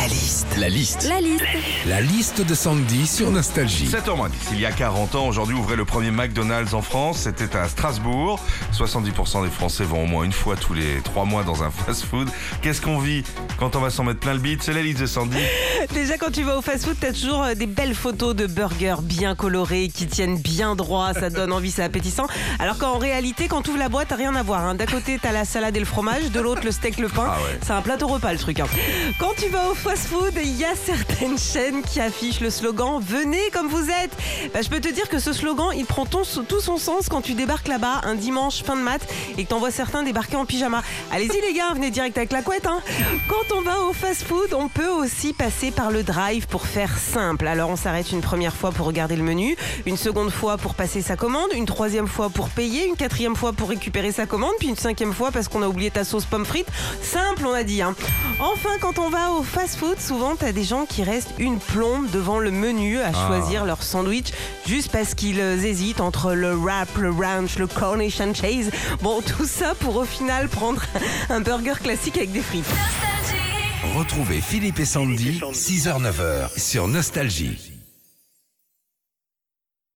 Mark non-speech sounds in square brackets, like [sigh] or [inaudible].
La liste. La liste. La liste. La liste de Sandy sur Nostalgie. 7h10. Il y a 40 ans, aujourd'hui ouvrait le premier McDonald's en France. C'était à Strasbourg. 70% des Français vont au moins une fois tous les 3 mois dans un [laughs] fast-food. Qu'est-ce qu'on vit quand on va s'en mettre plein le bide? C'est la liste de Sandy. [laughs] Déjà, quand tu vas au fast-food, t'as toujours euh, des belles photos de burgers bien colorés, qui tiennent bien droit, ça [laughs] donne envie, c'est appétissant. Alors qu'en réalité, quand tu ouvres la boîte, t'as rien à voir. hein. D'un côté, t'as la salade et le fromage, de l'autre, le steak, le pain. Ah ouais. C'est un plateau repas, le truc. hein. Quand tu vas au fast-food, il y a certaines chaînes qui affichent le slogan « Venez comme vous êtes ». Bah, je peux te dire que ce slogan, il prend tout son sens quand tu débarques là-bas un dimanche fin de mat et que t'en vois certains débarquer en pyjama. Allez-y les gars, venez direct avec la couette. hein. Quand on va au fast-food, on peut aussi passer par le drive pour faire simple. Alors on s'arrête une première fois pour regarder le menu, une seconde fois pour passer sa commande, une troisième fois pour payer, une quatrième fois pour récupérer sa commande, puis une cinquième fois parce qu'on a oublié ta sauce pomme frite. Simple, on a dit. hein. Enfin, quand on va au fast-food, souvent t'as des gens qui restent une plombe devant le menu à choisir leur sandwich juste parce qu'ils euh, hésitent entre le wrap, le ranch, le cornish and cheese. Bon, [laughs] tout ça pour au final prendre [laughs] un burger classique avec des frites. Retrouvez Philippe et Sandy, 6h-9h sur Nostalgie.